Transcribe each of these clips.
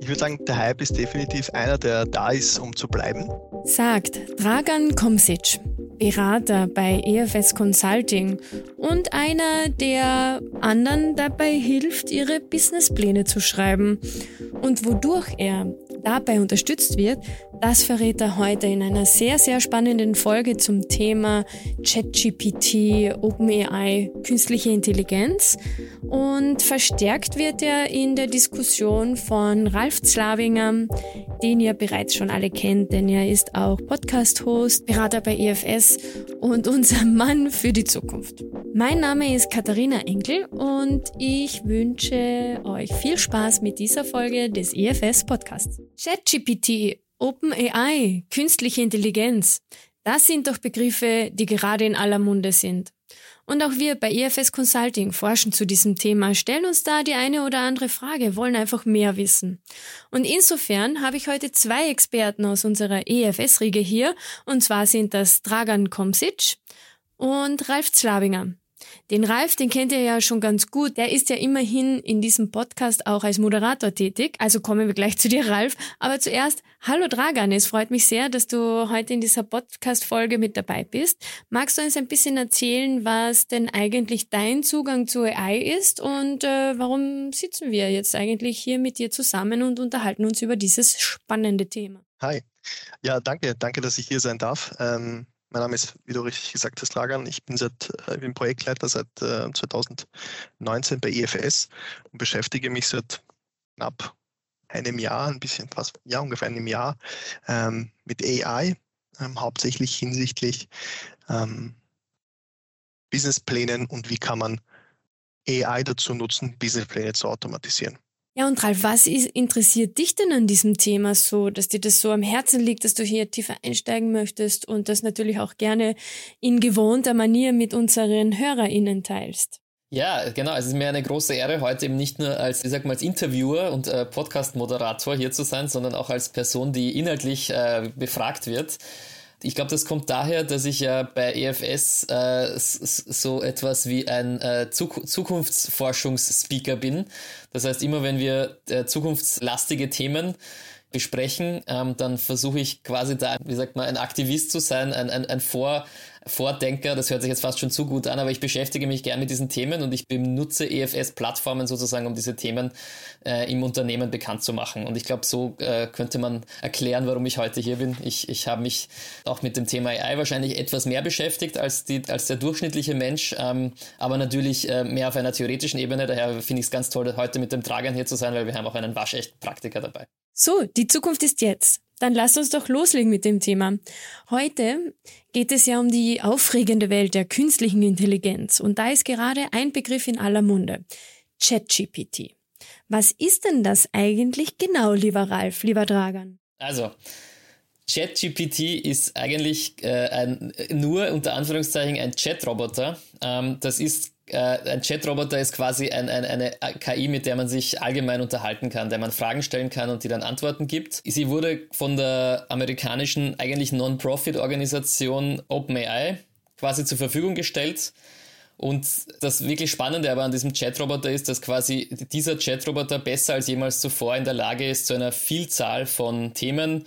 Ich würde sagen, der Hype ist definitiv einer, der da ist, um zu bleiben. Sagt Dragan Komsic, Berater bei EFS Consulting und einer, der anderen dabei hilft, ihre Businesspläne zu schreiben. Und wodurch er dabei unterstützt wird, das verrät er heute in einer sehr, sehr spannenden Folge zum Thema ChatGPT, OpenAI, künstliche Intelligenz. Und verstärkt wird er in der Diskussion von Ralf Zlawinger, den ihr bereits schon alle kennt, denn er ist auch Podcast-Host, Berater bei EFS und unser Mann für die Zukunft. Mein Name ist Katharina Enkel und ich wünsche euch viel Spaß mit dieser Folge des EFS Podcasts. ChatGPT OpenAI, künstliche Intelligenz, das sind doch Begriffe, die gerade in aller Munde sind. Und auch wir bei EFS Consulting forschen zu diesem Thema, stellen uns da die eine oder andere Frage, wollen einfach mehr wissen. Und insofern habe ich heute zwei Experten aus unserer EFS-Riege hier, und zwar sind das Dragan Komsic und Ralf Zlawinger. Den Ralf, den kennt ihr ja schon ganz gut. Der ist ja immerhin in diesem Podcast auch als Moderator tätig. Also kommen wir gleich zu dir, Ralf. Aber zuerst, hallo Dragan. Es freut mich sehr, dass du heute in dieser Podcast-Folge mit dabei bist. Magst du uns ein bisschen erzählen, was denn eigentlich dein Zugang zu AI ist und äh, warum sitzen wir jetzt eigentlich hier mit dir zusammen und unterhalten uns über dieses spannende Thema? Hi. Ja, danke. Danke, dass ich hier sein darf. Ähm mein Name ist, wie du richtig gesagt hast, Lagan. Ich bin, seit, äh, ich bin Projektleiter seit 2019 äh, bei EFS und beschäftige mich seit knapp einem Jahr, ein bisschen fast, ja, ungefähr einem Jahr ähm, mit AI, ähm, hauptsächlich hinsichtlich ähm, Businessplänen und wie kann man AI dazu nutzen, Businesspläne zu automatisieren. Ja, und Ralf, was ist, interessiert dich denn an diesem Thema so, dass dir das so am Herzen liegt, dass du hier tiefer einsteigen möchtest und das natürlich auch gerne in gewohnter Manier mit unseren HörerInnen teilst? Ja, genau. Es ist mir eine große Ehre, heute eben nicht nur als, ich sag mal, als Interviewer und äh, Podcast-Moderator hier zu sein, sondern auch als Person, die inhaltlich äh, befragt wird. Ich glaube, das kommt daher, dass ich ja bei EFS äh, so etwas wie ein äh, Zukunftsforschungsspeaker bin. Das heißt, immer wenn wir äh, zukunftslastige Themen besprechen, ähm, dann versuche ich quasi da, wie sagt man, ein Aktivist zu sein, ein, ein, ein Vor- Vordenker, das hört sich jetzt fast schon zu gut an, aber ich beschäftige mich gern mit diesen Themen und ich benutze EFS-Plattformen sozusagen, um diese Themen äh, im Unternehmen bekannt zu machen. Und ich glaube, so äh, könnte man erklären, warum ich heute hier bin. Ich, ich habe mich auch mit dem Thema AI wahrscheinlich etwas mehr beschäftigt als, die, als der durchschnittliche Mensch, ähm, aber natürlich äh, mehr auf einer theoretischen Ebene. Daher finde ich es ganz toll, heute mit dem Tragern hier zu sein, weil wir haben auch einen waschechten Praktiker dabei. So, die Zukunft ist jetzt. Dann lass uns doch loslegen mit dem Thema. Heute geht es ja um die aufregende Welt der künstlichen Intelligenz und da ist gerade ein Begriff in aller Munde. ChatGPT. Was ist denn das eigentlich genau, lieber Ralf, lieber Dragan? Also, ChatGPT ist eigentlich äh, ein, nur unter Anführungszeichen ein Chat-Roboter. Ähm, das ist äh, ein Chat-Roboter ist quasi ein, ein, eine KI, mit der man sich allgemein unterhalten kann, der man Fragen stellen kann und die dann Antworten gibt. Sie wurde von der amerikanischen eigentlich Non-Profit-Organisation OpenAI quasi zur Verfügung gestellt. Und das wirklich Spannende aber an diesem Chat-Roboter ist, dass quasi dieser Chat-Roboter besser als jemals zuvor in der Lage ist, zu einer Vielzahl von Themen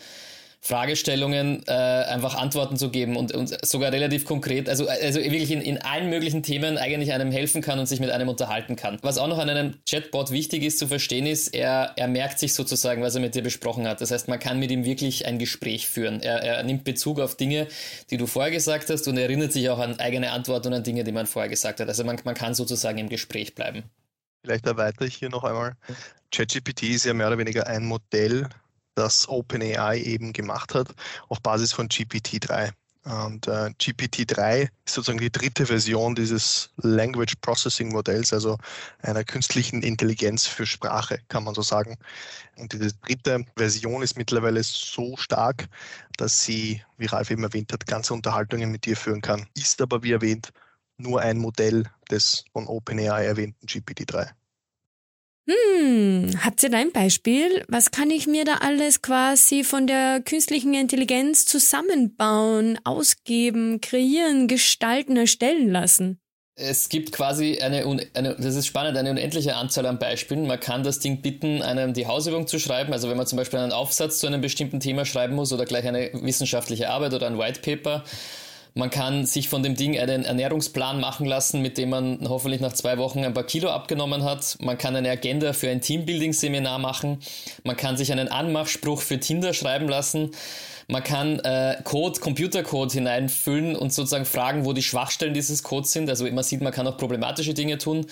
Fragestellungen äh, einfach Antworten zu geben und, und sogar relativ konkret, also, also wirklich in, in allen möglichen Themen eigentlich einem helfen kann und sich mit einem unterhalten kann. Was auch noch an einem Chatbot wichtig ist zu verstehen ist, er, er merkt sich sozusagen, was er mit dir besprochen hat. Das heißt, man kann mit ihm wirklich ein Gespräch führen. Er, er nimmt Bezug auf Dinge, die du vorher gesagt hast und erinnert sich auch an eigene Antworten und an Dinge, die man vorher gesagt hat. Also man, man kann sozusagen im Gespräch bleiben. Vielleicht erweitere ich hier noch einmal. ChatGPT ist ja mehr oder weniger ein Modell das OpenAI eben gemacht hat, auf Basis von GPT-3. Und äh, GPT-3 ist sozusagen die dritte Version dieses Language Processing Modells, also einer künstlichen Intelligenz für Sprache, kann man so sagen. Und diese dritte Version ist mittlerweile so stark, dass sie, wie Ralf eben erwähnt hat, ganze Unterhaltungen mit dir führen kann. Ist aber, wie erwähnt, nur ein Modell des von OpenAI erwähnten GPT-3. Hm, habt ihr da ein Beispiel? Was kann ich mir da alles quasi von der künstlichen Intelligenz zusammenbauen, ausgeben, kreieren, gestalten, erstellen lassen? es gibt quasi eine, eine, das ist spannend, eine unendliche Anzahl an Beispielen. Man kann das Ding bitten, einem die Hausübung zu schreiben. Also wenn man zum Beispiel einen Aufsatz zu einem bestimmten Thema schreiben muss oder gleich eine wissenschaftliche Arbeit oder ein White Paper. Man kann sich von dem Ding einen Ernährungsplan machen lassen, mit dem man hoffentlich nach zwei Wochen ein paar Kilo abgenommen hat. Man kann eine Agenda für ein Teambuilding-Seminar machen. Man kann sich einen Anmachspruch für Tinder schreiben lassen. Man kann äh, Code, Computercode hineinfüllen und sozusagen fragen, wo die Schwachstellen dieses Codes sind. Also man sieht, man kann auch problematische Dinge tun.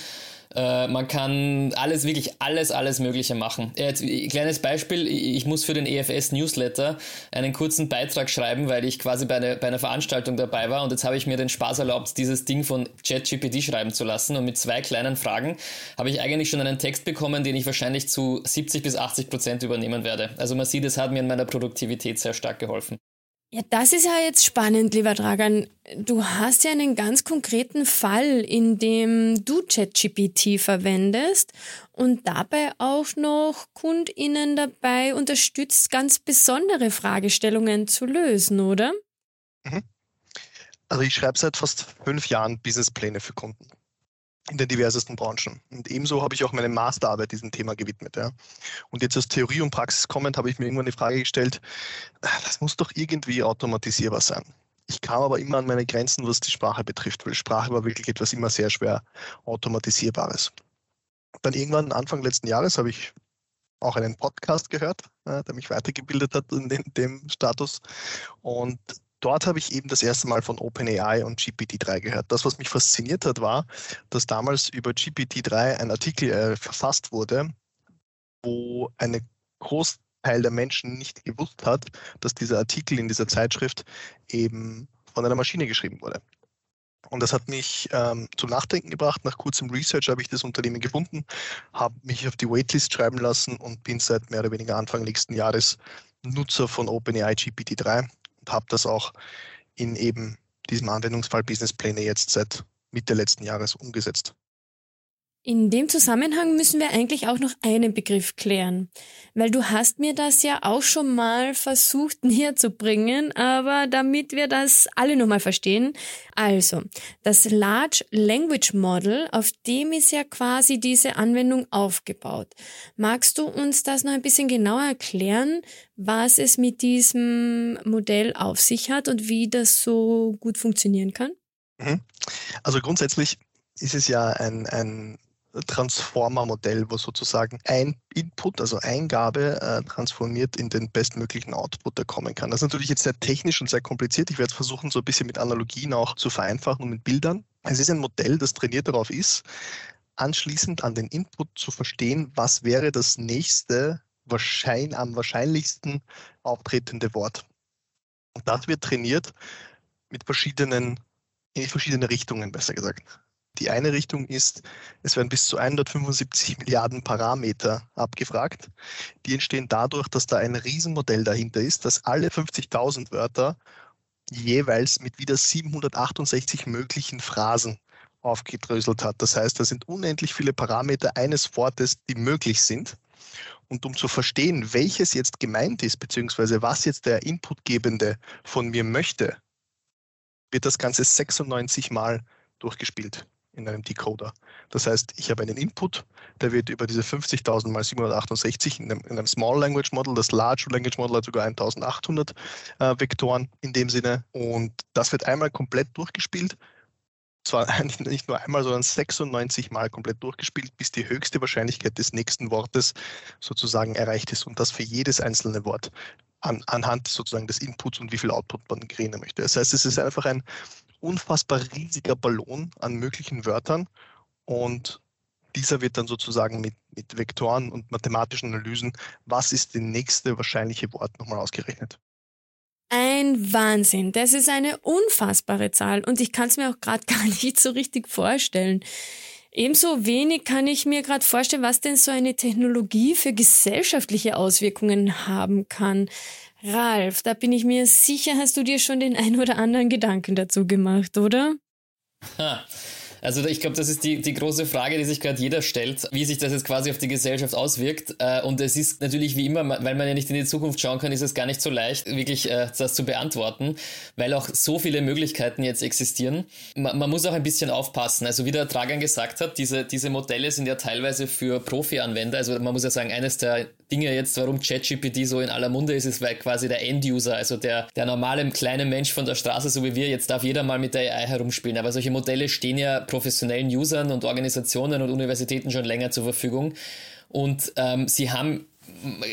Äh, man kann alles, wirklich alles, alles Mögliche machen. Jetzt, kleines Beispiel, ich muss für den EFS Newsletter einen kurzen Beitrag schreiben, weil ich quasi bei, eine, bei einer Veranstaltung dabei war und jetzt habe ich mir den Spaß erlaubt, dieses Ding von ChatGPT schreiben zu lassen und mit zwei kleinen Fragen habe ich eigentlich schon einen Text bekommen, den ich wahrscheinlich zu 70 bis 80 Prozent übernehmen werde. Also man sieht, es hat mir in meiner Produktivität sehr stark geholfen. Ja, das ist ja jetzt spannend, lieber Dragan. Du hast ja einen ganz konkreten Fall, in dem du ChatGPT verwendest und dabei auch noch KundInnen dabei unterstützt, ganz besondere Fragestellungen zu lösen, oder? Mhm. Also ich schreibe seit fast fünf Jahren Businesspläne für Kunden in den diversesten Branchen. Und ebenso habe ich auch meine Masterarbeit diesem Thema gewidmet. Ja. Und jetzt aus Theorie und Praxis kommend habe ich mir irgendwann die Frage gestellt, das muss doch irgendwie automatisierbar sein. Ich kam aber immer an meine Grenzen, was die Sprache betrifft, weil Sprache war wirklich etwas immer sehr schwer automatisierbares. Dann irgendwann Anfang letzten Jahres habe ich auch einen Podcast gehört, der mich weitergebildet hat in dem Status. Und dort habe ich eben das erste Mal von OpenAI und GPT-3 gehört. Das, was mich fasziniert hat, war, dass damals über GPT-3 ein Artikel äh, verfasst wurde, wo ein Großteil der Menschen nicht gewusst hat, dass dieser Artikel in dieser Zeitschrift eben von einer Maschine geschrieben wurde. Und das hat mich ähm, zum Nachdenken gebracht. Nach kurzem Research habe ich das Unternehmen gefunden, habe mich auf die Waitlist schreiben lassen und bin seit mehr oder weniger Anfang nächsten Jahres Nutzer von OpenAI GPT-3 habe das auch in eben diesem Anwendungsfall Businesspläne jetzt seit Mitte letzten Jahres umgesetzt. In dem Zusammenhang müssen wir eigentlich auch noch einen Begriff klären, weil du hast mir das ja auch schon mal versucht näher zu bringen, aber damit wir das alle nochmal verstehen. Also, das Large Language Model, auf dem ist ja quasi diese Anwendung aufgebaut. Magst du uns das noch ein bisschen genauer erklären, was es mit diesem Modell auf sich hat und wie das so gut funktionieren kann? Mhm. Also grundsätzlich ist es ja ein, ein Transformer-Modell, wo sozusagen ein Input, also Eingabe, äh, transformiert in den bestmöglichen Output, der kommen kann. Das ist natürlich jetzt sehr technisch und sehr kompliziert. Ich werde es versuchen, so ein bisschen mit Analogien auch zu vereinfachen und mit Bildern. Es ist ein Modell, das trainiert darauf ist, anschließend an den Input zu verstehen, was wäre das nächste wahrschein, am wahrscheinlichsten auftretende Wort. Und das wird trainiert mit verschiedenen, in verschiedene Richtungen, besser gesagt. Die eine Richtung ist, es werden bis zu 175 Milliarden Parameter abgefragt. Die entstehen dadurch, dass da ein Riesenmodell dahinter ist, das alle 50.000 Wörter jeweils mit wieder 768 möglichen Phrasen aufgedröselt hat. Das heißt, da sind unendlich viele Parameter eines Wortes, die möglich sind. Und um zu verstehen, welches jetzt gemeint ist, beziehungsweise was jetzt der Inputgebende von mir möchte, wird das Ganze 96 Mal durchgespielt in einem Decoder. Das heißt, ich habe einen Input, der wird über diese 50.000 mal 768 in einem, in einem, Small Language Model, das Large Language Model hat sogar 1800 äh, Vektoren in dem Sinne und das wird einmal komplett durchgespielt. Zwar nicht nur einmal, sondern 96 Mal komplett durchgespielt, bis die höchste Wahrscheinlichkeit des nächsten Wortes sozusagen erreicht ist und das für jedes einzelne Wort an, anhand sozusagen des Inputs und wie viel Output man kreieren möchte. Das heißt, es ist einfach ein unfassbar riesiger Ballon an möglichen Wörtern und dieser wird dann sozusagen mit, mit Vektoren und mathematischen Analysen, was ist die nächste wahrscheinliche Wort nochmal ausgerechnet. Ein Wahnsinn. Das ist eine unfassbare Zahl und ich kann es mir auch gerade gar nicht so richtig vorstellen. Ebenso wenig kann ich mir gerade vorstellen, was denn so eine Technologie für gesellschaftliche Auswirkungen haben kann. Ralf, da bin ich mir sicher, hast du dir schon den ein oder anderen Gedanken dazu gemacht, oder? Ha. Also ich glaube, das ist die, die große Frage, die sich gerade jeder stellt, wie sich das jetzt quasi auf die Gesellschaft auswirkt. Äh, und es ist natürlich wie immer, weil man ja nicht in die Zukunft schauen kann, ist es gar nicht so leicht, wirklich äh, das zu beantworten, weil auch so viele Möglichkeiten jetzt existieren. Man, man muss auch ein bisschen aufpassen. Also wie der Dragan gesagt hat, diese, diese Modelle sind ja teilweise für Profi-Anwender. Also man muss ja sagen, eines der Dinge jetzt, warum ChatGPT so in aller Munde ist, ist, weil quasi der End-User, also der, der normale kleine Mensch von der Straße, so wie wir, jetzt darf jeder mal mit der AI herumspielen. Aber solche Modelle stehen ja professionellen Usern und Organisationen und Universitäten schon länger zur Verfügung. Und ähm, sie haben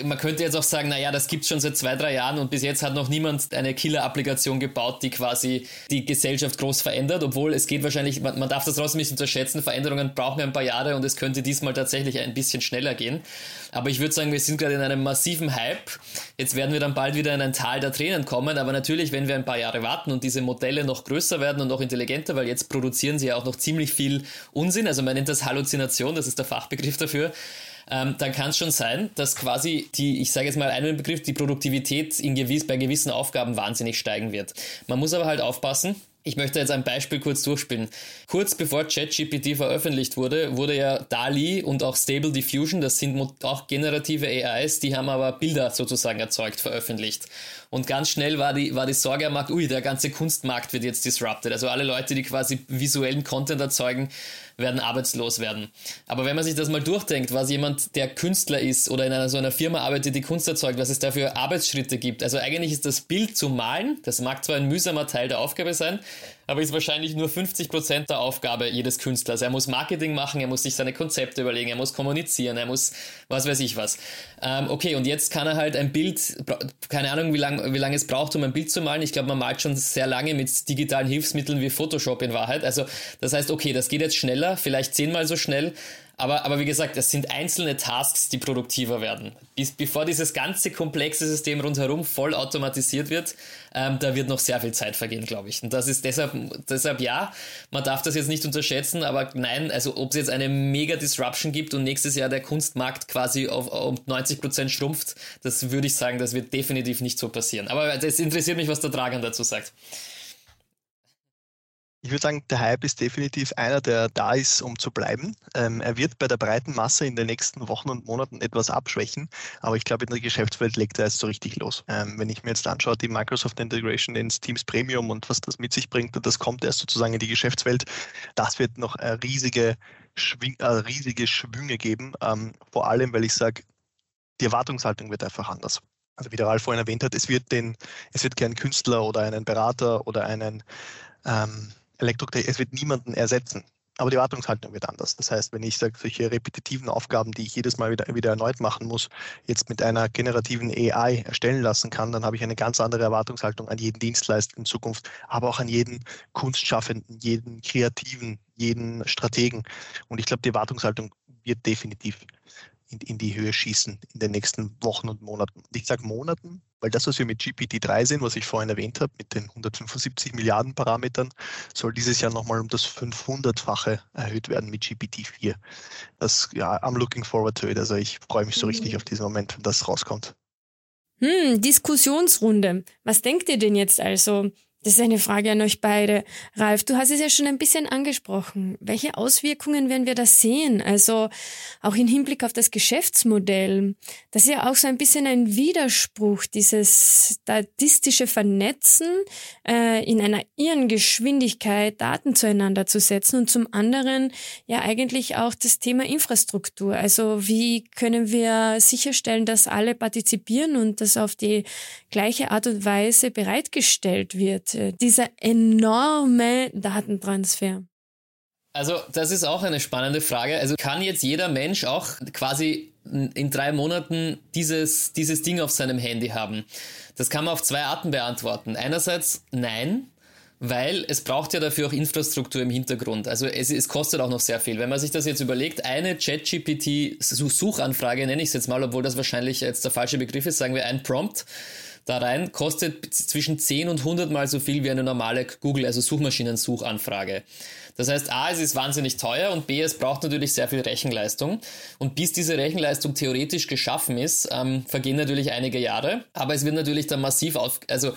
man könnte jetzt auch sagen, naja, das gibt es schon seit zwei, drei Jahren und bis jetzt hat noch niemand eine Killer-Applikation gebaut, die quasi die Gesellschaft groß verändert, obwohl es geht wahrscheinlich, man, man darf das trotzdem nicht unterschätzen, Veränderungen brauchen ein paar Jahre und es könnte diesmal tatsächlich ein bisschen schneller gehen. Aber ich würde sagen, wir sind gerade in einem massiven Hype. Jetzt werden wir dann bald wieder in ein Tal der Tränen kommen, aber natürlich, wenn wir ein paar Jahre warten und diese Modelle noch größer werden und noch intelligenter, weil jetzt produzieren sie ja auch noch ziemlich viel Unsinn, also man nennt das Halluzination, das ist der Fachbegriff dafür ähm, dann kann es schon sein, dass quasi die, ich sage jetzt mal einen Begriff, die Produktivität in gewiss, bei gewissen Aufgaben wahnsinnig steigen wird. Man muss aber halt aufpassen, ich möchte jetzt ein Beispiel kurz durchspielen. Kurz bevor ChatGPT veröffentlicht wurde, wurde ja DALI und auch Stable Diffusion, das sind auch generative AIs, die haben aber Bilder sozusagen erzeugt, veröffentlicht. Und ganz schnell war die, war die Sorge am Markt, ui, der ganze Kunstmarkt wird jetzt disrupted. Also alle Leute, die quasi visuellen Content erzeugen, werden arbeitslos werden. Aber wenn man sich das mal durchdenkt, was jemand, der Künstler ist oder in einer so einer Firma arbeitet, die Kunst erzeugt, was es da für Arbeitsschritte gibt. Also eigentlich ist das Bild zu malen, das mag zwar ein mühsamer Teil der Aufgabe sein, aber ist wahrscheinlich nur 50 Prozent der Aufgabe jedes Künstlers. Er muss Marketing machen, er muss sich seine Konzepte überlegen, er muss kommunizieren, er muss was weiß ich was. Ähm, okay, und jetzt kann er halt ein Bild, keine Ahnung, wie lange wie lang es braucht, um ein Bild zu malen. Ich glaube, man malt schon sehr lange mit digitalen Hilfsmitteln wie Photoshop in Wahrheit. Also das heißt, okay, das geht jetzt schneller, vielleicht zehnmal so schnell, aber, aber wie gesagt, es sind einzelne Tasks, die produktiver werden. Bis, bevor dieses ganze komplexe System rundherum voll automatisiert wird, ähm, da wird noch sehr viel Zeit vergehen, glaube ich. Und das ist deshalb, deshalb ja, man darf das jetzt nicht unterschätzen, aber nein, also ob es jetzt eine mega Disruption gibt und nächstes Jahr der Kunstmarkt quasi auf, um 90 Prozent schrumpft, das würde ich sagen, das wird definitiv nicht so passieren. Aber es interessiert mich, was der Dragan dazu sagt. Ich würde sagen, der Hype ist definitiv einer, der da ist, um zu bleiben. Ähm, er wird bei der breiten Masse in den nächsten Wochen und Monaten etwas abschwächen, aber ich glaube, in der Geschäftswelt legt er jetzt so richtig los. Ähm, wenn ich mir jetzt anschaue, die Microsoft Integration ins Teams Premium und was das mit sich bringt, das kommt erst sozusagen in die Geschäftswelt. Das wird noch riesige, Schwing, äh, riesige Schwünge geben, ähm, vor allem, weil ich sage, die Erwartungshaltung wird einfach anders. Also wie der Ralf vorhin erwähnt hat, es wird den, es wird keinen Künstler oder einen Berater oder einen ähm, Elektrotechnik, es wird niemanden ersetzen. Aber die Erwartungshaltung wird anders. Das heißt, wenn ich sage, solche repetitiven Aufgaben, die ich jedes Mal wieder, wieder erneut machen muss, jetzt mit einer generativen AI erstellen lassen kann, dann habe ich eine ganz andere Erwartungshaltung an jeden Dienstleister in Zukunft, aber auch an jeden Kunstschaffenden, jeden Kreativen, jeden Strategen. Und ich glaube, die Erwartungshaltung wird definitiv in, in die Höhe schießen in den nächsten Wochen und Monaten. ich sage Monaten, weil das, was wir mit GPT-3 sehen, was ich vorhin erwähnt habe, mit den 175 Milliarden Parametern, soll dieses Jahr nochmal um das 500-fache erhöht werden mit GPT-4. Das, ja, I'm looking forward to it. Also ich freue mich so richtig mhm. auf diesen Moment, wenn das rauskommt. Hm, Diskussionsrunde. Was denkt ihr denn jetzt also? Das ist eine Frage an euch beide. Ralf, du hast es ja schon ein bisschen angesprochen. Welche Auswirkungen werden wir da sehen? Also auch im Hinblick auf das Geschäftsmodell. Das ist ja auch so ein bisschen ein Widerspruch, dieses statistische Vernetzen äh, in einer irren Geschwindigkeit Daten zueinander zu setzen und zum anderen ja eigentlich auch das Thema Infrastruktur. Also wie können wir sicherstellen, dass alle partizipieren und das auf die gleiche Art und Weise bereitgestellt wird? Äh, dieser enorme Datentransfer? Also, das ist auch eine spannende Frage. Also, kann jetzt jeder Mensch auch quasi in drei Monaten dieses, dieses Ding auf seinem Handy haben? Das kann man auf zwei Arten beantworten. Einerseits nein, weil es braucht ja dafür auch Infrastruktur im Hintergrund. Also es, es kostet auch noch sehr viel. Wenn man sich das jetzt überlegt, eine ChatGPT-Suchanfrage, nenne ich es jetzt mal, obwohl das wahrscheinlich jetzt der falsche Begriff ist, sagen wir ein Prompt, da rein, kostet zwischen 10 und 100 mal so viel wie eine normale Google, also Suchmaschinensuchanfrage. Das heißt, A, es ist wahnsinnig teuer und B, es braucht natürlich sehr viel Rechenleistung. Und bis diese Rechenleistung theoretisch geschaffen ist, ähm, vergehen natürlich einige Jahre. Aber es wird natürlich dann massiv auf, also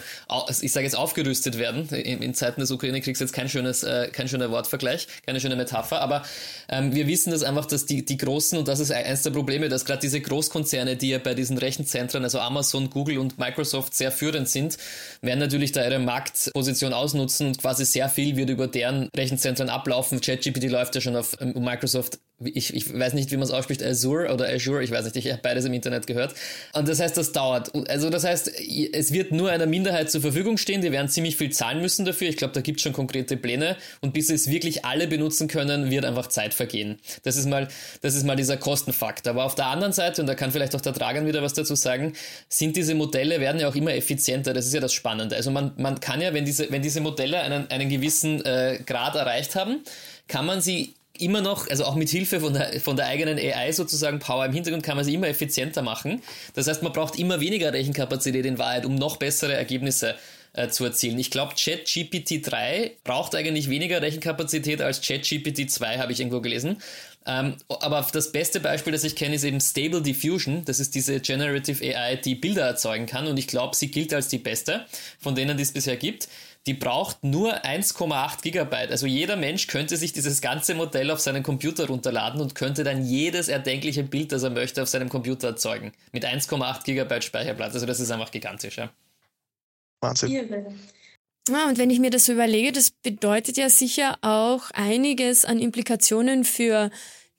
ich sage jetzt aufgerüstet werden. In, in Zeiten des Ukraine-Kriegs jetzt kein schönes, äh, kein schöner Wortvergleich, keine schöne Metapher. Aber ähm, wir wissen das einfach, dass die, die großen, und das ist eines der Probleme, dass gerade diese Großkonzerne, die ja bei diesen Rechenzentren, also Amazon, Google und Microsoft sehr führend sind, werden natürlich da ihre Marktposition ausnutzen und quasi sehr viel wird über deren Rechenzentren dann ablaufen. ChatGPT läuft ja schon auf um, Microsoft ich, ich weiß nicht, wie man es ausspricht, Azure oder Azure, ich weiß nicht, ich habe beides im Internet gehört. Und das heißt, das dauert. Also das heißt, es wird nur einer Minderheit zur Verfügung stehen, die werden ziemlich viel zahlen müssen dafür. Ich glaube, da gibt es schon konkrete Pläne. Und bis es wirklich alle benutzen können, wird einfach Zeit vergehen. Das ist mal, das ist mal dieser Kostenfaktor. Aber auf der anderen Seite, und da kann vielleicht auch der Dragan wieder was dazu sagen, sind diese Modelle, werden ja auch immer effizienter. Das ist ja das Spannende. Also man, man kann ja, wenn diese, wenn diese Modelle einen, einen gewissen äh, Grad erreicht haben, kann man sie immer noch, also auch mit Hilfe von der, von der eigenen AI sozusagen Power im Hintergrund kann man sie immer effizienter machen. Das heißt, man braucht immer weniger Rechenkapazität in Wahrheit, um noch bessere Ergebnisse äh, zu erzielen. Ich glaube, ChatGPT 3 braucht eigentlich weniger Rechenkapazität als ChatGPT 2, habe ich irgendwo gelesen. Ähm, aber das beste Beispiel, das ich kenne, ist eben Stable Diffusion. Das ist diese Generative AI, die Bilder erzeugen kann. Und ich glaube, sie gilt als die beste, von denen die es bisher gibt die braucht nur 1,8 Gigabyte. Also jeder Mensch könnte sich dieses ganze Modell auf seinen Computer runterladen und könnte dann jedes erdenkliche Bild, das er möchte, auf seinem Computer erzeugen. Mit 1,8 Gigabyte Speicherplatz. Also das ist einfach gigantisch. Ja. Wahnsinn. Ja, und wenn ich mir das so überlege, das bedeutet ja sicher auch einiges an Implikationen für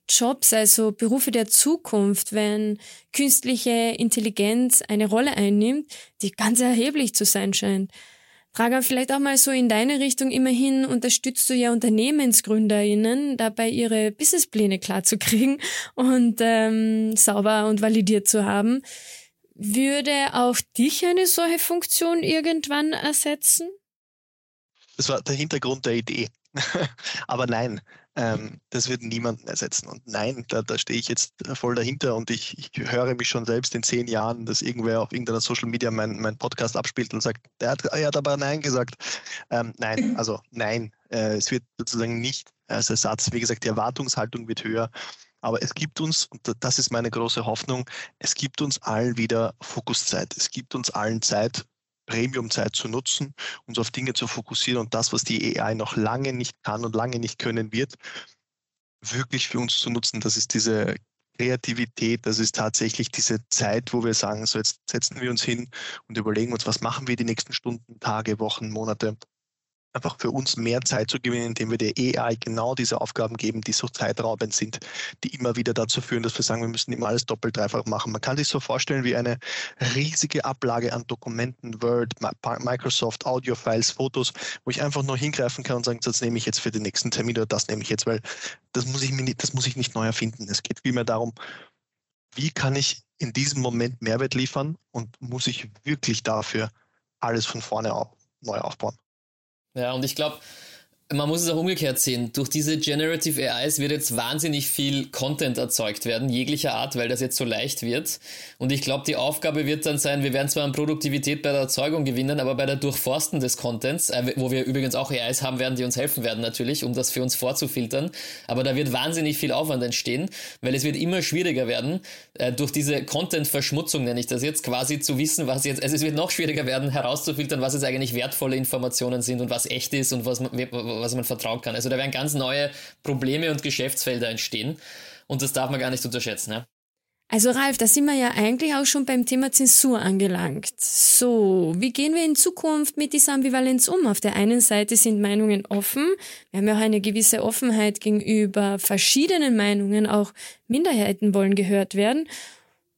Jobs, also Berufe der Zukunft, wenn künstliche Intelligenz eine Rolle einnimmt, die ganz erheblich zu sein scheint. Prager, vielleicht auch mal so in deine Richtung. Immerhin unterstützt du ja UnternehmensgründerInnen dabei, ihre Businesspläne klarzukriegen und ähm, sauber und validiert zu haben. Würde auch dich eine solche Funktion irgendwann ersetzen? Das war der Hintergrund der Idee. Aber nein, ähm, das wird niemanden ersetzen. Und nein, da, da stehe ich jetzt voll dahinter und ich, ich, höre mich schon selbst in zehn Jahren, dass irgendwer auf irgendeiner Social Media meinen mein Podcast abspielt und sagt, der hat, er hat aber Nein gesagt. Ähm, nein, also nein, äh, es wird sozusagen nicht als Ersatz. Wie gesagt, die Erwartungshaltung wird höher. Aber es gibt uns, und das ist meine große Hoffnung, es gibt uns allen wieder Fokuszeit. Es gibt uns allen Zeit, Premium-Zeit zu nutzen, uns auf Dinge zu fokussieren und das, was die AI noch lange nicht kann und lange nicht können wird, wirklich für uns zu nutzen. Das ist diese Kreativität, das ist tatsächlich diese Zeit, wo wir sagen, so jetzt setzen wir uns hin und überlegen uns, was machen wir die nächsten Stunden, Tage, Wochen, Monate einfach für uns mehr Zeit zu gewinnen, indem wir der AI genau diese Aufgaben geben, die so zeitraubend sind, die immer wieder dazu führen, dass wir sagen, wir müssen immer alles doppelt, dreifach machen. Man kann sich so vorstellen wie eine riesige Ablage an Dokumenten, Word, Microsoft, Audio-Files, Fotos, wo ich einfach nur hingreifen kann und sagen, das nehme ich jetzt für den nächsten Termin oder das nehme ich jetzt, weil das muss ich, mir nicht, das muss ich nicht neu erfinden. Es geht vielmehr darum, wie kann ich in diesem Moment Mehrwert liefern und muss ich wirklich dafür alles von vorne auf, neu aufbauen. Ja, und ich glaube, man muss es auch umgekehrt sehen. Durch diese Generative AIs wird jetzt wahnsinnig viel Content erzeugt werden, jeglicher Art, weil das jetzt so leicht wird. Und ich glaube, die Aufgabe wird dann sein, wir werden zwar an Produktivität bei der Erzeugung gewinnen, aber bei der Durchforsten des Contents, äh, wo wir übrigens auch AIs haben werden, die uns helfen werden natürlich, um das für uns vorzufiltern. Aber da wird wahnsinnig viel Aufwand entstehen, weil es wird immer schwieriger werden, äh, durch diese Content-Verschmutzung nenne ich das jetzt, quasi zu wissen, was jetzt, also es wird noch schwieriger werden, herauszufiltern, was jetzt eigentlich wertvolle Informationen sind und was echt ist und was was man vertrauen kann. Also da werden ganz neue Probleme und Geschäftsfelder entstehen und das darf man gar nicht unterschätzen. Ja? Also Ralf, da sind wir ja eigentlich auch schon beim Thema Zensur angelangt. So, wie gehen wir in Zukunft mit dieser Ambivalenz um? Auf der einen Seite sind Meinungen offen. Wir haben ja auch eine gewisse Offenheit gegenüber verschiedenen Meinungen. Auch Minderheiten wollen gehört werden.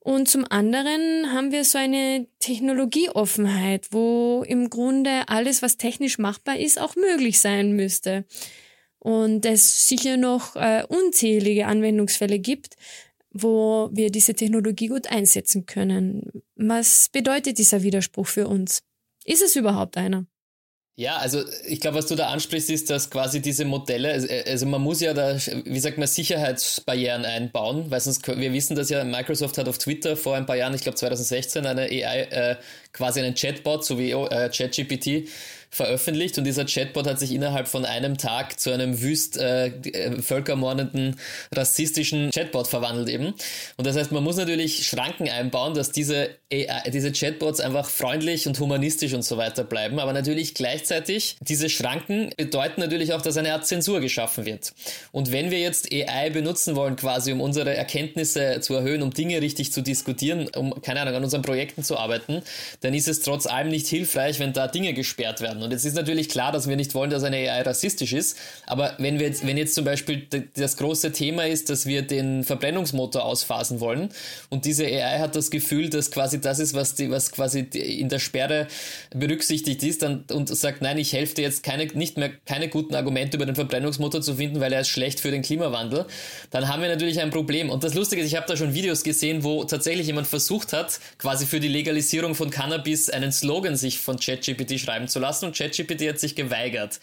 Und zum anderen haben wir so eine Technologieoffenheit, wo im Grunde alles, was technisch machbar ist, auch möglich sein müsste. Und es sicher noch äh, unzählige Anwendungsfälle gibt, wo wir diese Technologie gut einsetzen können. Was bedeutet dieser Widerspruch für uns? Ist es überhaupt einer? Ja, also ich glaube, was du da ansprichst, ist, dass quasi diese Modelle, also, also man muss ja da, wie sagt man, Sicherheitsbarrieren einbauen, weil sonst, wir wissen dass ja, Microsoft hat auf Twitter vor ein paar Jahren, ich glaube 2016, eine AI, äh, quasi einen Chatbot, so wie äh, ChatGPT, veröffentlicht und dieser Chatbot hat sich innerhalb von einem Tag zu einem wüst äh, äh, völkermordenden rassistischen Chatbot verwandelt eben. Und das heißt, man muss natürlich Schranken einbauen, dass diese AI, diese Chatbots einfach freundlich und humanistisch und so weiter bleiben, aber natürlich gleichzeitig diese Schranken bedeuten natürlich auch, dass eine Art Zensur geschaffen wird. Und wenn wir jetzt AI benutzen wollen, quasi um unsere Erkenntnisse zu erhöhen, um Dinge richtig zu diskutieren, um keine Ahnung an unseren Projekten zu arbeiten, dann ist es trotz allem nicht hilfreich, wenn da Dinge gesperrt werden. Und es ist natürlich klar, dass wir nicht wollen, dass eine AI rassistisch ist. Aber wenn wir jetzt, wenn jetzt zum Beispiel das große Thema ist, dass wir den Verbrennungsmotor ausphasen wollen und diese AI hat das Gefühl, dass quasi das ist, was die, was quasi in der Sperre berücksichtigt ist, dann und sagt, nein, ich helfe dir jetzt keine, nicht mehr keine guten Argumente über den Verbrennungsmotor zu finden, weil er ist schlecht für den Klimawandel, dann haben wir natürlich ein Problem. Und das Lustige ist, ich habe da schon Videos gesehen, wo tatsächlich jemand versucht hat, quasi für die Legalisierung von Cannabis einen Slogan sich von ChatGPT schreiben zu lassen und ChatGPT hat sich geweigert.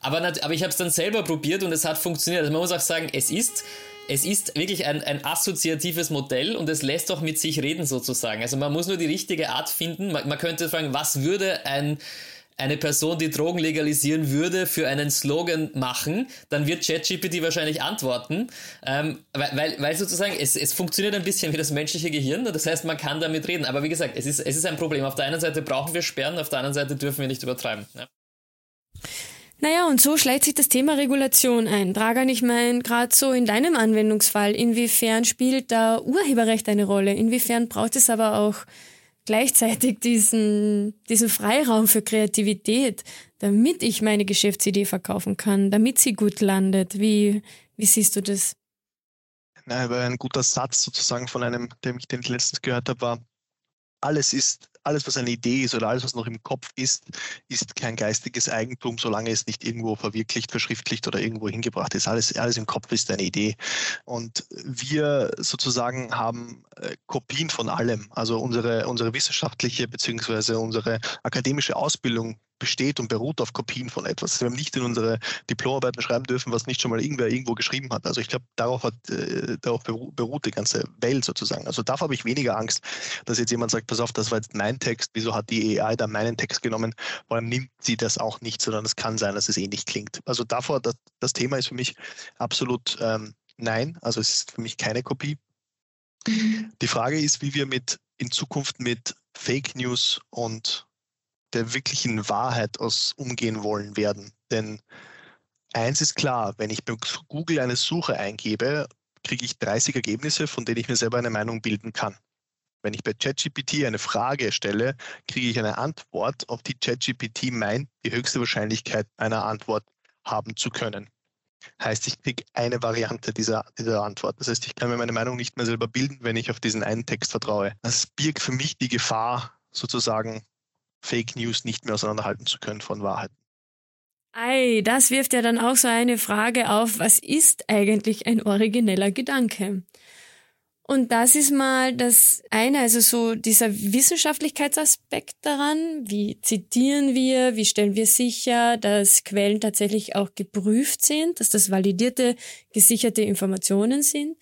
Aber, aber ich habe es dann selber probiert und es hat funktioniert. Also man muss auch sagen, es ist es ist wirklich ein, ein assoziatives Modell und es lässt auch mit sich reden sozusagen. Also man muss nur die richtige Art finden. Man, man könnte fragen, was würde ein, eine Person, die Drogen legalisieren würde, für einen Slogan machen, dann wird ChatGPT wahrscheinlich antworten, ähm, weil, weil, weil sozusagen es, es funktioniert ein bisschen wie das menschliche Gehirn, das heißt, man kann damit reden. Aber wie gesagt, es ist, es ist ein Problem. Auf der einen Seite brauchen wir Sperren, auf der anderen Seite dürfen wir nicht übertreiben. Ja. Naja, und so schleicht sich das Thema Regulation ein. Dragan, ich meine, gerade so in deinem Anwendungsfall, inwiefern spielt da Urheberrecht eine Rolle? Inwiefern braucht es aber auch gleichzeitig diesen, diesen Freiraum für Kreativität, damit ich meine Geschäftsidee verkaufen kann, damit sie gut landet? Wie, wie siehst du das? Na, ein guter Satz sozusagen von einem, den ich, den letztens gehört habe, war, alles ist alles, was eine Idee ist oder alles, was noch im Kopf ist, ist kein geistiges Eigentum, solange es nicht irgendwo verwirklicht, verschriftlicht oder irgendwo hingebracht ist. Alles, alles im Kopf ist eine Idee. Und wir sozusagen haben äh, Kopien von allem. Also unsere, unsere wissenschaftliche bzw. unsere akademische Ausbildung besteht und beruht auf Kopien von etwas. Wir haben nicht in unsere Diplomarbeiten schreiben dürfen, was nicht schon mal irgendwer irgendwo geschrieben hat. Also ich glaube, darauf, äh, darauf beruht die ganze Welt sozusagen. Also davor habe ich weniger Angst, dass jetzt jemand sagt, pass auf, das war jetzt mein Text, wieso hat die AI da meinen Text genommen? Allem nimmt sie das auch nicht, sondern es kann sein, dass es ähnlich klingt. Also davor, das, das Thema ist für mich absolut ähm, nein. Also es ist für mich keine Kopie. Mhm. Die Frage ist, wie wir mit in Zukunft mit Fake News und der wirklichen Wahrheit aus umgehen wollen werden. Denn eins ist klar, wenn ich bei Google eine Suche eingebe, kriege ich 30 Ergebnisse, von denen ich mir selber eine Meinung bilden kann. Wenn ich bei ChatGPT eine Frage stelle, kriege ich eine Antwort, auf die ChatGPT meint, die höchste Wahrscheinlichkeit einer Antwort haben zu können. Heißt, ich kriege eine Variante dieser, dieser Antwort. Das heißt, ich kann mir meine Meinung nicht mehr selber bilden, wenn ich auf diesen einen Text vertraue. Das birgt für mich die Gefahr, sozusagen Fake News nicht mehr auseinanderhalten zu können von Wahrheiten. Ei, das wirft ja dann auch so eine Frage auf, was ist eigentlich ein origineller Gedanke? Und das ist mal das eine, also so dieser Wissenschaftlichkeitsaspekt daran, wie zitieren wir, wie stellen wir sicher, dass Quellen tatsächlich auch geprüft sind, dass das validierte, gesicherte Informationen sind.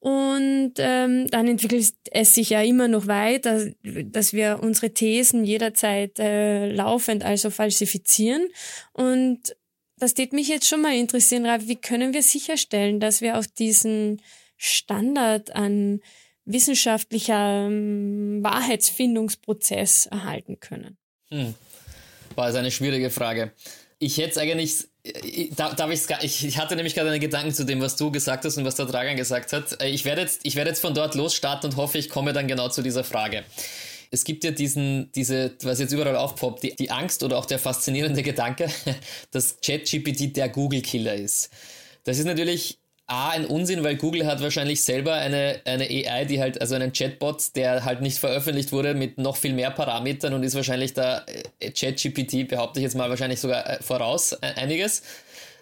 Und ähm, dann entwickelt es sich ja immer noch weiter, dass wir unsere Thesen jederzeit äh, laufend also falsifizieren. Und das tät mich jetzt schon mal interessieren, Ralf, wie können wir sicherstellen, dass wir auf diesen Standard an wissenschaftlicher ähm, Wahrheitsfindungsprozess erhalten können? Hm. War also eine schwierige Frage. Ich hätte es eigentlich da, darf ich's, ich, ich hatte nämlich gerade einen Gedanken zu dem, was du gesagt hast und was der Dragan gesagt hat. Äh, ich werde jetzt, ich werde jetzt von dort losstarten und hoffe, ich komme dann genau zu dieser Frage. Es gibt ja diesen, diese, was jetzt überall aufpoppt, die, die Angst oder auch der faszinierende Gedanke, dass ChatGPT der Google-Killer ist. Das ist natürlich A, ein Unsinn, weil Google hat wahrscheinlich selber eine, eine AI, die halt, also einen Chatbot, der halt nicht veröffentlicht wurde mit noch viel mehr Parametern und ist wahrscheinlich da äh, ChatGPT, behaupte ich jetzt mal, wahrscheinlich sogar äh, voraus äh, einiges.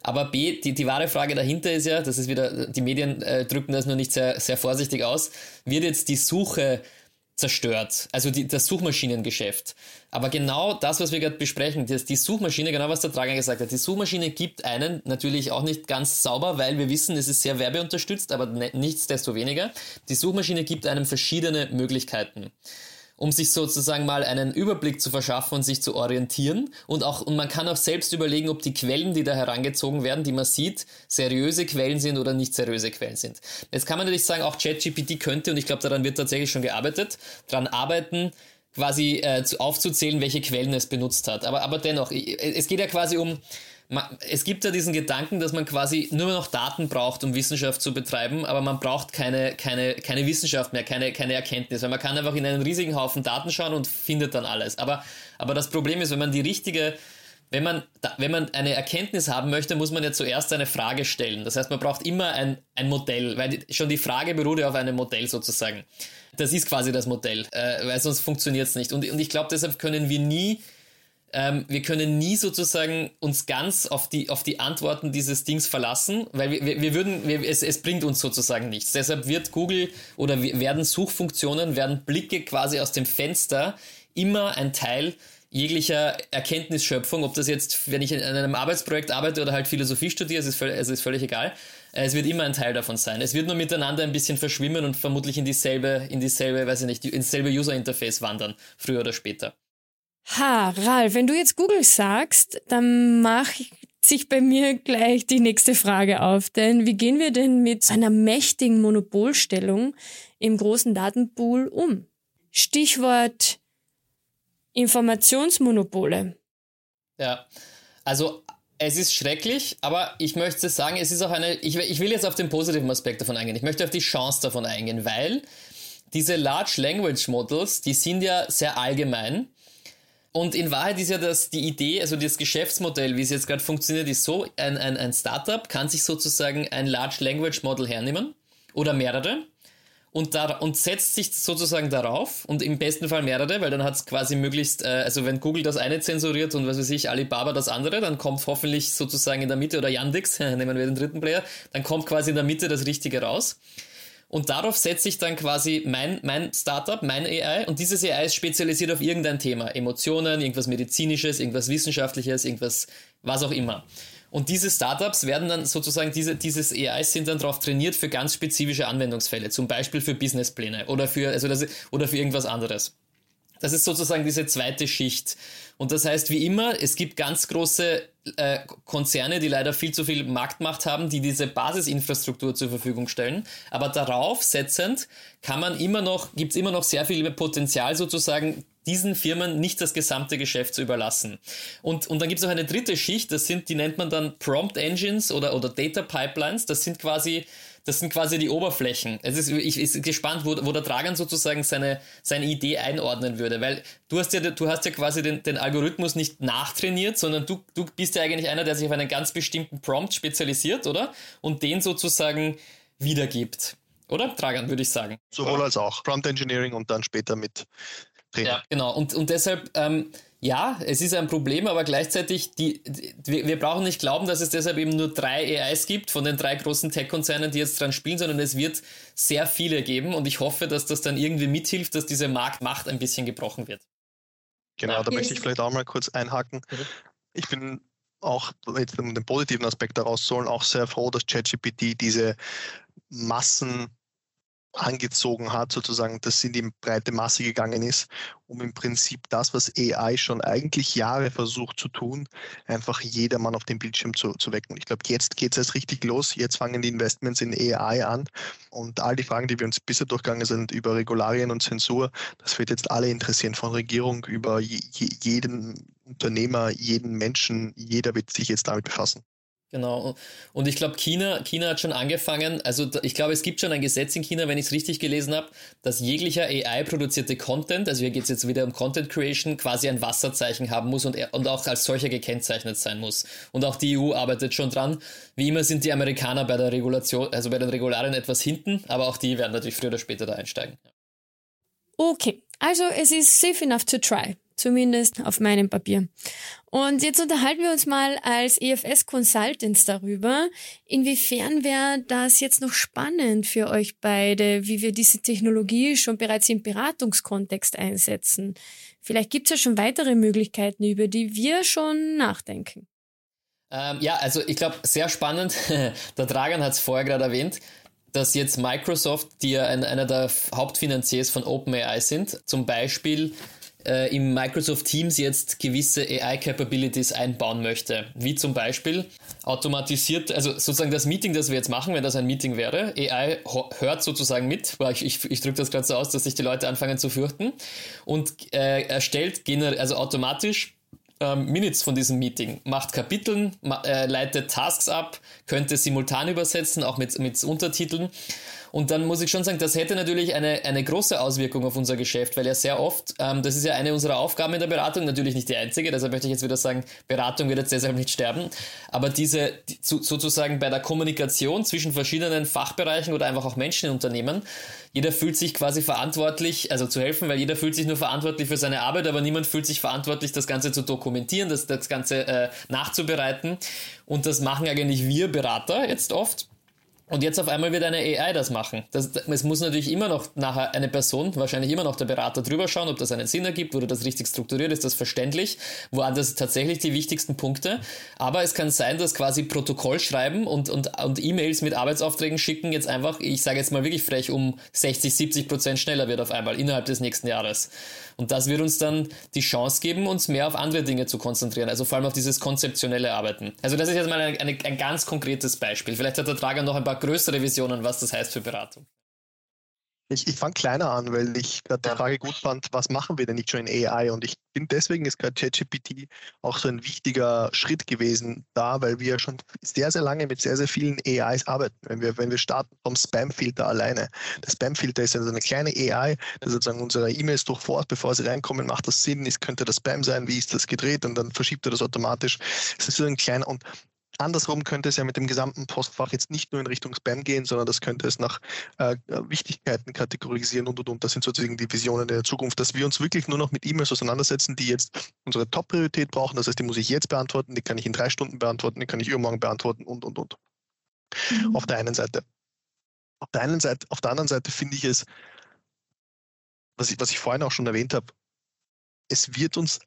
Aber B, die, die wahre Frage dahinter ist ja, das ist wieder, die Medien äh, drücken das nur nicht sehr, sehr vorsichtig aus, wird jetzt die Suche zerstört. Also die, das Suchmaschinengeschäft. Aber genau das, was wir gerade besprechen, das, die Suchmaschine, genau was der Trager gesagt hat, die Suchmaschine gibt einen natürlich auch nicht ganz sauber, weil wir wissen, es ist sehr werbeunterstützt, aber ne, nichtsdestoweniger. Die Suchmaschine gibt einem verschiedene Möglichkeiten um sich sozusagen mal einen Überblick zu verschaffen und sich zu orientieren. Und auch, und man kann auch selbst überlegen, ob die Quellen, die da herangezogen werden, die man sieht, seriöse Quellen sind oder nicht seriöse Quellen sind. Jetzt kann man natürlich sagen, auch ChatGPT könnte, und ich glaube, daran wird tatsächlich schon gearbeitet, daran arbeiten, quasi äh, aufzuzählen, welche Quellen es benutzt hat. Aber, aber dennoch, es geht ja quasi um, es gibt ja diesen Gedanken, dass man quasi nur noch Daten braucht, um Wissenschaft zu betreiben, aber man braucht keine, keine, keine Wissenschaft mehr, keine, keine Erkenntnis, weil man kann einfach in einen riesigen Haufen Daten schauen und findet dann alles. Aber, aber das Problem ist, wenn man die richtige, wenn man, wenn man eine Erkenntnis haben möchte, muss man ja zuerst eine Frage stellen. Das heißt, man braucht immer ein, ein Modell, weil schon die Frage beruht ja auf einem Modell sozusagen. Das ist quasi das Modell, äh, weil sonst funktioniert es nicht. Und, und ich glaube, deshalb können wir nie ähm, wir können nie sozusagen uns ganz auf die, auf die Antworten dieses Dings verlassen, weil wir, wir, würden, wir, es, es bringt uns sozusagen nichts. Deshalb wird Google oder werden Suchfunktionen, werden Blicke quasi aus dem Fenster immer ein Teil jeglicher Erkenntnisschöpfung, ob das jetzt, wenn ich in einem Arbeitsprojekt arbeite oder halt Philosophie studiere, es ist, völlig, es ist völlig egal. Äh, es wird immer ein Teil davon sein. Es wird nur miteinander ein bisschen verschwimmen und vermutlich in dieselbe, in dieselbe, weiß ich nicht, ins selbe User Interface wandern, früher oder später. Ha, Ralf, wenn du jetzt Google sagst, dann macht sich bei mir gleich die nächste Frage auf. Denn wie gehen wir denn mit so einer mächtigen Monopolstellung im großen Datenpool um? Stichwort Informationsmonopole. Ja, also es ist schrecklich, aber ich möchte sagen, es ist auch eine, ich, ich will jetzt auf den positiven Aspekt davon eingehen. Ich möchte auf die Chance davon eingehen, weil diese Large Language Models, die sind ja sehr allgemein und in Wahrheit ist ja das die Idee, also das Geschäftsmodell, wie es jetzt gerade funktioniert, ist so, ein, ein, ein Startup kann sich sozusagen ein Large Language Model hernehmen oder mehrere und, da, und setzt sich sozusagen darauf und im besten Fall mehrere, weil dann hat es quasi möglichst, äh, also wenn Google das eine zensuriert und was weiß ich, Alibaba das andere, dann kommt hoffentlich sozusagen in der Mitte oder Yandex, nehmen wir den dritten Player, dann kommt quasi in der Mitte das Richtige raus. Und darauf setze ich dann quasi mein, mein Startup, mein AI. Und dieses AI ist spezialisiert auf irgendein Thema. Emotionen, irgendwas Medizinisches, irgendwas Wissenschaftliches, irgendwas, was auch immer. Und diese Startups werden dann sozusagen, diese, dieses AI sind dann darauf trainiert für ganz spezifische Anwendungsfälle, zum Beispiel für Businesspläne oder für, also das, oder für irgendwas anderes. Das ist sozusagen diese zweite Schicht. Und das heißt, wie immer, es gibt ganz große äh, Konzerne, die leider viel zu viel Marktmacht haben, die diese Basisinfrastruktur zur Verfügung stellen. Aber darauf setzend kann man immer noch, gibt es immer noch sehr viel Potenzial sozusagen, diesen Firmen nicht das gesamte Geschäft zu überlassen. Und, und dann gibt es auch eine dritte Schicht, das sind, die nennt man dann Prompt Engines oder, oder Data Pipelines. Das sind quasi das sind quasi die Oberflächen. Es ist, ich ist gespannt, wo, wo der Dragan sozusagen seine, seine Idee einordnen würde, weil du hast ja, du hast ja quasi den, den Algorithmus nicht nachtrainiert, sondern du, du bist ja eigentlich einer, der sich auf einen ganz bestimmten Prompt spezialisiert, oder? Und den sozusagen wiedergibt. Oder? Dragan, würde ich sagen. Sowohl als auch. Prompt Engineering und dann später mit Training. Ja, genau. Und, und deshalb, ähm, ja, es ist ein Problem, aber gleichzeitig, die, die, wir brauchen nicht glauben, dass es deshalb eben nur drei AIs gibt von den drei großen Tech-Konzernen, die jetzt dran spielen, sondern es wird sehr viele geben und ich hoffe, dass das dann irgendwie mithilft, dass diese Marktmacht ein bisschen gebrochen wird. Genau, da möchte ich vielleicht auch mal kurz einhaken. Ich bin auch, jetzt um den positiven Aspekt daraus zu holen, auch sehr froh, dass ChatGPT diese Massen angezogen hat, sozusagen, dass in die breite Masse gegangen ist, um im Prinzip das, was AI schon eigentlich Jahre versucht zu tun, einfach jedermann auf dem Bildschirm zu, zu wecken. Ich glaube, jetzt geht es erst richtig los. Jetzt fangen die Investments in AI an und all die Fragen, die wir uns bisher durchgegangen sind über Regularien und Zensur, das wird jetzt alle interessieren, von Regierung über jeden Unternehmer, jeden Menschen. Jeder wird sich jetzt damit befassen. Genau. Und ich glaube, China, China hat schon angefangen, also ich glaube, es gibt schon ein Gesetz in China, wenn ich es richtig gelesen habe, dass jeglicher AI-produzierte Content, also hier geht es jetzt wieder um Content Creation, quasi ein Wasserzeichen haben muss und, und auch als solcher gekennzeichnet sein muss. Und auch die EU arbeitet schon dran. Wie immer sind die Amerikaner bei der Regulation, also bei den Regularien etwas hinten, aber auch die werden natürlich früher oder später da einsteigen. Okay, also es ist safe enough to try zumindest auf meinem Papier. Und jetzt unterhalten wir uns mal als EFS Consultants darüber, inwiefern wäre das jetzt noch spannend für euch beide, wie wir diese Technologie schon bereits im Beratungskontext einsetzen. Vielleicht gibt es ja schon weitere Möglichkeiten, über die wir schon nachdenken. Ähm, ja, also ich glaube, sehr spannend. Der Dragan hat es vorher gerade erwähnt dass jetzt Microsoft, die ja ein, einer der Hauptfinanziers von OpenAI sind, zum Beispiel äh, im Microsoft Teams jetzt gewisse AI-Capabilities einbauen möchte. Wie zum Beispiel automatisiert, also sozusagen das Meeting, das wir jetzt machen, wenn das ein Meeting wäre, AI hört sozusagen mit, weil ich, ich, ich drücke das gerade so aus, dass sich die Leute anfangen zu fürchten. Und äh, erstellt also automatisch ähm, Minutes von diesem Meeting, macht Kapiteln, ma äh, leitet Tasks ab, könnte simultan übersetzen, auch mit, mit Untertiteln und dann muss ich schon sagen, das hätte natürlich eine, eine große Auswirkung auf unser Geschäft, weil ja sehr oft, ähm, das ist ja eine unserer Aufgaben in der Beratung, natürlich nicht die einzige, deshalb möchte ich jetzt wieder sagen, Beratung wird jetzt deshalb nicht sterben, aber diese die, sozusagen bei der Kommunikation zwischen verschiedenen Fachbereichen oder einfach auch Menschen in Unternehmen, jeder fühlt sich quasi verantwortlich, also zu helfen, weil jeder fühlt sich nur verantwortlich für seine Arbeit, aber niemand fühlt sich verantwortlich, das Ganze zu dokumentieren, das, das Ganze äh, nachzubereiten. Und das machen eigentlich wir Berater jetzt oft. Und jetzt auf einmal wird eine AI das machen. Das, es muss natürlich immer noch nachher eine Person, wahrscheinlich immer noch der Berater drüber schauen, ob das einen Sinn ergibt, wurde das richtig strukturiert, ist das verständlich, das tatsächlich die wichtigsten Punkte. Aber es kann sein, dass quasi Protokoll schreiben und, und, und E-Mails mit Arbeitsaufträgen schicken jetzt einfach, ich sage jetzt mal wirklich frech, um 60, 70 Prozent schneller wird auf einmal innerhalb des nächsten Jahres. Und das wird uns dann die Chance geben, uns mehr auf andere Dinge zu konzentrieren, also vor allem auf dieses konzeptionelle Arbeiten. Also das ist jetzt mal eine, eine, ein ganz konkretes Beispiel. Vielleicht hat der Trager noch ein paar größere Visionen, was das heißt für Beratung. Ich, ich fange kleiner an, weil ich gerade die Frage gut fand, was machen wir denn nicht schon in AI? Und ich finde, deswegen ist gerade ChatGPT auch so ein wichtiger Schritt gewesen da, weil wir schon sehr, sehr lange mit sehr, sehr vielen AIs arbeiten. Wenn wir, wenn wir starten vom Spam-Filter alleine. Der Spam-Filter ist also eine kleine AI, der sozusagen unsere E-Mails durchforscht, bevor sie reinkommen, macht das Sinn, ist, könnte das Spam sein, wie ist das gedreht und dann verschiebt er das automatisch. Es ist so ein kleiner und Andersrum könnte es ja mit dem gesamten Postfach jetzt nicht nur in Richtung Spam gehen, sondern das könnte es nach äh, Wichtigkeiten kategorisieren und und und. Das sind sozusagen die Visionen der Zukunft, dass wir uns wirklich nur noch mit E-Mails auseinandersetzen, die jetzt unsere Top-Priorität brauchen. Das heißt, die muss ich jetzt beantworten, die kann ich in drei Stunden beantworten, die kann ich übermorgen beantworten und und und. Mhm. Auf der einen Seite. Auf der einen Seite, auf der anderen Seite finde ich es, was ich, was ich vorhin auch schon erwähnt habe, es wird uns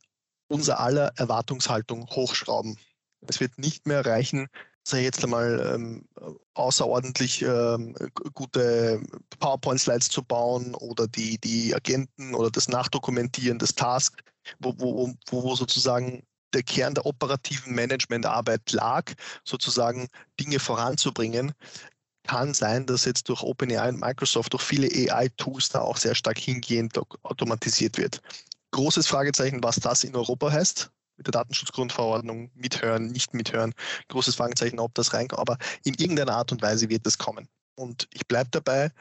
unser aller Erwartungshaltung hochschrauben. Es wird nicht mehr reichen, sei jetzt einmal ähm, außerordentlich ähm, gute PowerPoint-Slides zu bauen oder die, die Agenten oder das Nachdokumentieren des Tasks, wo, wo, wo, wo sozusagen der Kern der operativen Managementarbeit lag, sozusagen Dinge voranzubringen. Kann sein, dass jetzt durch OpenAI und Microsoft, durch viele AI-Tools da auch sehr stark hingehend automatisiert wird. Großes Fragezeichen, was das in Europa heißt mit der Datenschutzgrundverordnung mithören, nicht mithören. Großes Fragezeichen, ob das reinkommt. Aber in irgendeiner Art und Weise wird das kommen. Und ich bleibe dabei,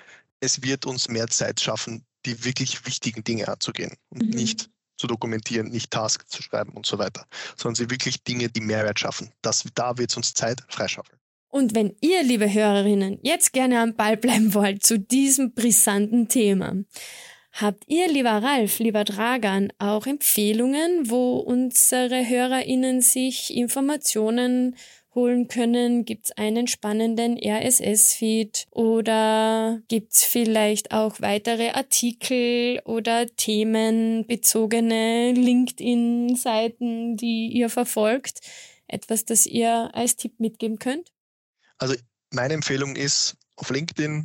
es wird uns mehr Zeit schaffen, die wirklich wichtigen Dinge anzugehen und mhm. nicht zu dokumentieren, nicht Tasks zu schreiben und so weiter, sondern sie wirklich Dinge, die Mehrwert schaffen. Das, da wird es uns Zeit freischaffeln. Und wenn ihr, liebe Hörerinnen, jetzt gerne am Ball bleiben wollt zu diesem brisanten Thema, Habt ihr, lieber Ralf, lieber Dragan, auch Empfehlungen, wo unsere HörerInnen sich Informationen holen können? Gibt es einen spannenden RSS-Feed oder gibt es vielleicht auch weitere Artikel oder themenbezogene LinkedIn-Seiten, die ihr verfolgt? Etwas, das ihr als Tipp mitgeben könnt? Also meine Empfehlung ist, auf LinkedIn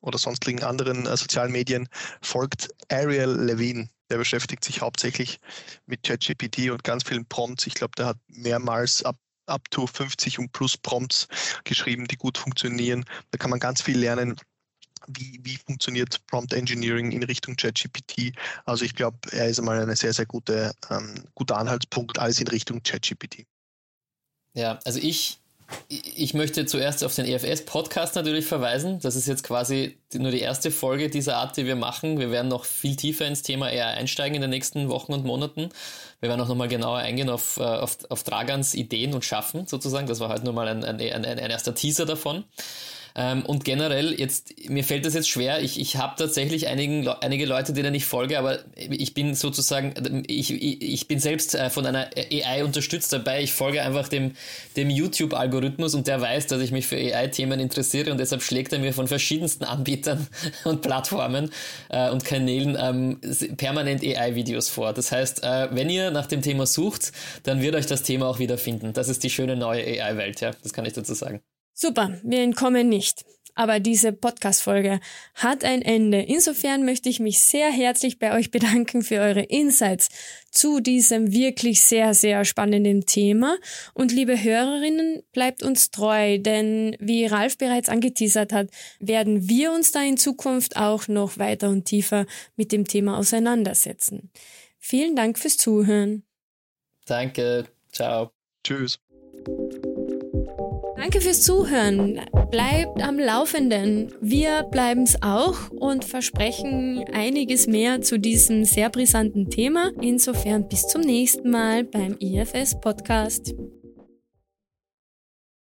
oder sonstigen anderen äh, sozialen Medien folgt Ariel Levine. Der beschäftigt sich hauptsächlich mit ChatGPT und ganz vielen Prompts. Ich glaube, der hat mehrmals ab up to 50 und plus Prompts geschrieben, die gut funktionieren. Da kann man ganz viel lernen, wie, wie funktioniert Prompt Engineering in Richtung ChatGPT. Also ich glaube, er ist einmal ein sehr, sehr gute, ähm, guter Anhaltspunkt, alles in Richtung ChatGPT. Ja, also ich ich möchte zuerst auf den EFS-Podcast natürlich verweisen. Das ist jetzt quasi nur die erste Folge dieser Art, die wir machen. Wir werden noch viel tiefer ins Thema AI einsteigen in den nächsten Wochen und Monaten. Wir werden auch nochmal genauer eingehen auf, äh, auf, auf Dragans Ideen und Schaffen sozusagen. Das war heute nur mal ein, ein, ein, ein erster Teaser davon. Ähm, und generell, jetzt, mir fällt das jetzt schwer. Ich, ich habe tatsächlich einigen, einige Leute, denen ich folge, aber ich bin sozusagen, ich, ich, ich bin selbst äh, von einer AI unterstützt dabei. Ich folge einfach dem, dem YouTube-Algorithmus und der weiß, dass ich mich für AI-Themen interessiere und deshalb schlägt er mir von verschiedensten Anbietern und Plattformen äh, und Kanälen ähm, permanent AI-Videos vor. Das heißt, äh, wenn ihr nach dem Thema sucht, dann wird euch das Thema auch wieder finden. Das ist die schöne neue AI-Welt, ja. Das kann ich dazu sagen. Super, wir entkommen nicht. Aber diese Podcast-Folge hat ein Ende. Insofern möchte ich mich sehr herzlich bei euch bedanken für eure Insights zu diesem wirklich sehr, sehr spannenden Thema. Und liebe Hörerinnen, bleibt uns treu, denn wie Ralf bereits angeteasert hat, werden wir uns da in Zukunft auch noch weiter und tiefer mit dem Thema auseinandersetzen. Vielen Dank fürs Zuhören. Danke. Ciao. Tschüss. Danke fürs Zuhören. Bleibt am Laufenden. Wir bleiben es auch und versprechen einiges mehr zu diesem sehr brisanten Thema. Insofern bis zum nächsten Mal beim IFS Podcast.